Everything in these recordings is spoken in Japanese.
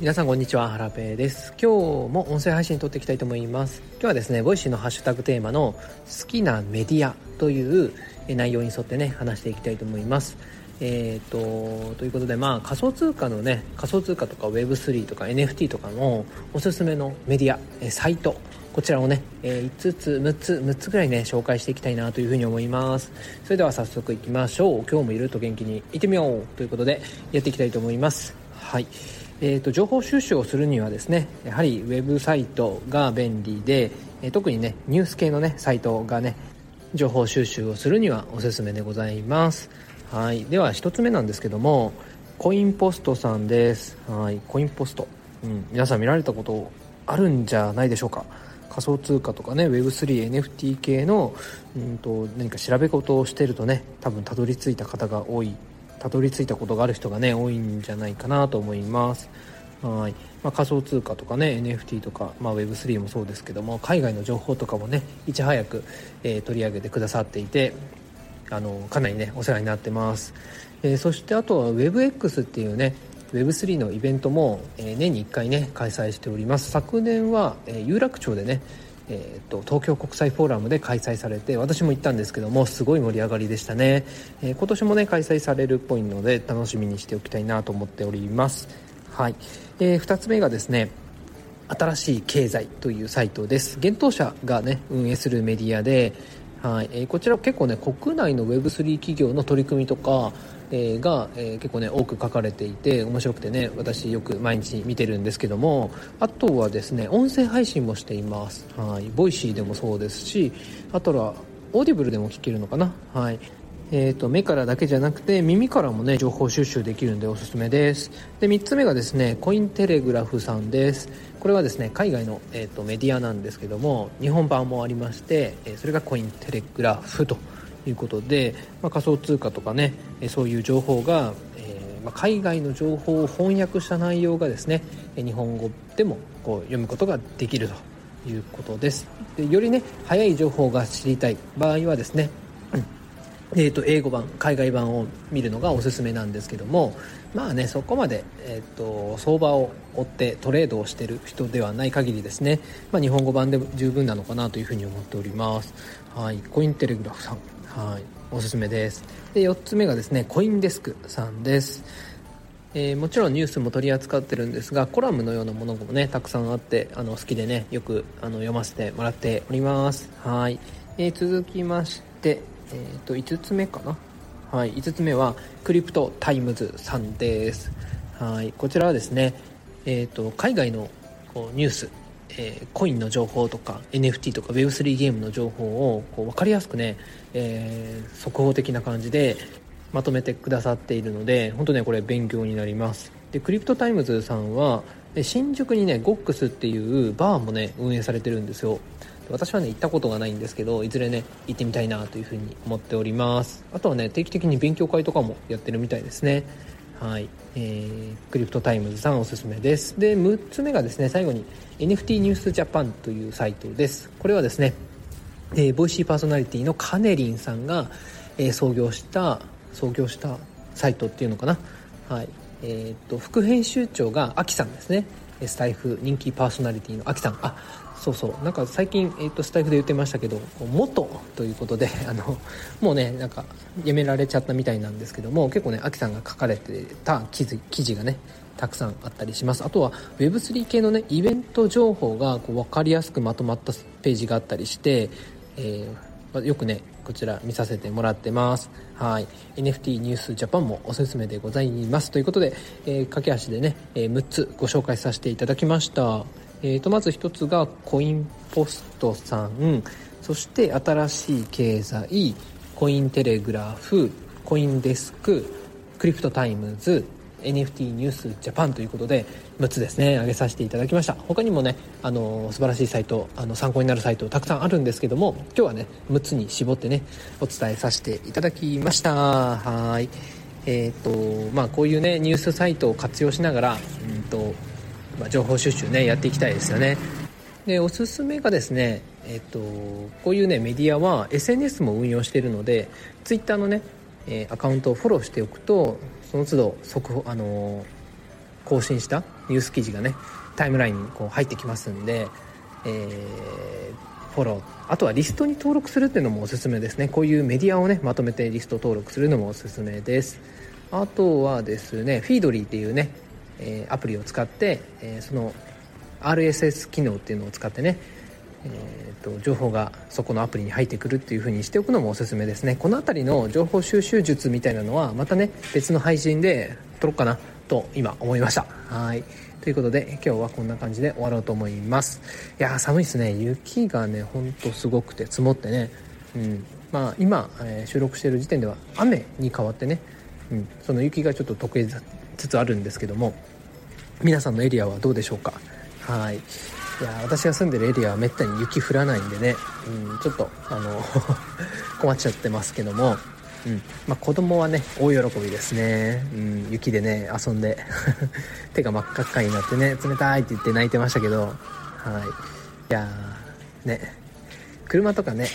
皆さんこんにちは、ハラペです。今日も音声配信撮っていきたいと思います。今日はですね、 Voicy のハッシュタグテーマの好きなメディアという内容に沿ってね、話していきたいと思います。えーと、ということで、まあ、仮想通貨のね仮想通貨とか Web3 とか NFT とかのおすすめのメディアサイト。こちらをね、5つ6つ6つぐらいね紹介していきたいなというふうに思います。それでは早速いきましょう。今日もゆるっと元気にいってみよう。ということでやっていきたいと思います。はい。えーと、情報収集をするにはですねやはりウェブサイトが便利で、えー、特にねニュース系のねサイトがね情報収集をするにはおすすめでございます。はい。では1つ目なんですけどもコインポストさんです。はい。コインポスト、うん、皆さん見られたことあるんじゃないでしょうか。仮想通貨とかね Web3NFT 系の、うんと、何か調べ事をしてるとね多分たどり着いた方が多いたどり着いたことがある人がね多いんじゃないかなと思います。はい、まあ、仮想通貨とかね NFT とか、まあ、Web3 もそうですけども海外の情報とかもねいち早く、えー、取り上げてくださっていてあのかなりねお世話になってます、えー、そしてあとは WebX っていうね Web3 のイベントも、え年に1回ね開催しております。昨年は、え有楽町でねえーと、東京国際フォーラムで開催されて私も行ったんですけどもすごい盛り上がりでしたね、えー、今年もね開催されるっぽいので楽しみにしておきたいなと思っております。はい、えー、2つ目がですね新しい経済というサイトです。幻冬舎がね運営するメディアではい、えー、こちら結構ね国内の Web3 企業の取り組みとかえー、が、えー、結構ね多く書かれていて面白くてね私よく毎日見てるんですけどもあとはですね音声配信もしています。はい。 Voicy でもそうですしあとはオーディブルでも聞けるのかな。はい。えーと、目からだけじゃなくて耳からもね情報収集できるんでおすすめです。で3つ目がですねコインテレグラフさんです。これはですね海外の、えーとメディアなんですけども日本版もありまして、えそれがコインテレグラフということで、まあ、仮想通貨とかねそういう情報が、えー、まあ、海外の情報を翻訳した内容がですね日本語でもこう読むことができるということです。でよりね早い情報が知りたい。場合はですねえーと、英語版海外版を見るのがおすすめなんですけどもまあねそこまで、えーと、相場を追ってトレードをしてる人ではない限りですね、まあ、日本語版で十分なのかなというふうに思っております。はいコインテレグラフさん。はい。おすすめです。で4つ目がですねコインデスクさんです。えー、もちろんニュースも取り扱ってるんですがコラムのようなものもねたくさんあってあの好きでねよくあの読ませてもらっております。はい、えー、続きましてえー、と5つ目かな。はい。5つ目はクリプトタイムズさんです。はい。こちらはですねえーと、海外のこうニュース、えー、コインの情報とか NFT とか Web3 ゲームの情報をこう分かりやすくね、えー、速報的な感じでまとめてくださっているので本当ねこれ勉強になります。でクリプトタイムズさんは新宿にねゴックスっていうバーもね運営されてるんですよ。私はね行ったことがないんですけどいずれね行ってみたいなというふうに思っております。あとはね定期的に勉強会とかもやってるみたいですね。はい、えー、クリプトタイムズさんおすすめです。で6つ目がですね最後に NFT ニュースジャパンというサイトです。これはですね、えー、 Voicy パーソナリティのカネリンさんが、えー、創業した創業したサイトっていうのかな。はい。えー、っと副編集長がアキさんですね。スタエフ人気パーソナリティのアキさん。あそうそう。なんか最近、えーと、スタエフで言ってましたけど「元」ということで あのもうねなんかやめられちゃったみたいなんですけども結構ねアキさんが書かれてた記事記事がねたくさんあったりします。あとは Web3 系のねイベント情報がこう分かりやすくまとまったページがあったりして、えー、よくねこちら見させてもらってます。はい。NFT ニュースジャパンもおすすめでございます。ということで、えー、駆け足でね、えー、6つご紹介させていただきました。えー、とまず1つがコインポストさん。そして新しい経済コインテレグラフコインデスククリプトタイムズ NFT ニュースジャパンということで6つですね挙げさせていただきました。他にもねあの素晴らしいサイトあの参考になるサイトたくさんあるんですけども今日はね6つに絞ってねお伝えさせていただきました。はい。えっ、ー、とまあこういうねニュースサイトを活用しながらうんとまあ、情報収集ねやっていきたいですよね。でおすすめがですねえっとこういうねメディアは SNS も運用しているので Twitter のね、えアカウントをフォローしておくとその都度速報あの更新したニュース記事がねタイムラインにこう入ってきますんで、えー、フォロー。あとはリストに登録するっていうのもおすすめですね。こういうメディアをねまとめてリスト登録するのもおすすめです。あとはですねフィードリーっていうね、えー、アプリを使って、えー、その RSS 機能っていうのを使ってねえーと、情報がそこのアプリに入ってくるっていう風にしておくのもおすすめですね。この辺りの情報収集術みたいなのはまたね別の配信で撮ろうかなと今思いました。はい。ということで今日はこんな感じで終わろうと思います。いや寒いですね。雪がねほんとすごくて積もってね。うん。まあ今、えー、収録している時点では雨に変わってね、うん、その雪がちょっと溶けつつあるんですけども皆さんのエリアはどうでしょうか？はい。いや私が住んでるエリアはめったに雪降らないんでね、うん、ちょっとあの 困っちゃってますけども、うん。まあ、子供はね大喜びですね、うん、雪でね遊んで 手が真っ赤っかになってね冷たいって言って泣いてましたけどはい。いやね。車とかね、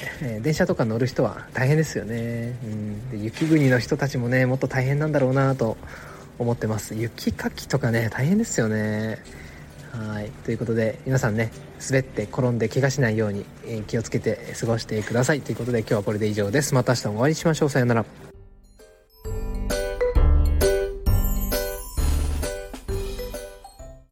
電車とか乗る人は大変ですよね、うん、で雪国の人たちもねもっと大変なんだろうなと思ってます。雪かきとかね大変ですよね。はい。ということで皆さんね滑って転んで怪我しないように、気をつけて過ごしてください。ということで今日はこれで以上です。また明日もお会いしましょう。さようなら。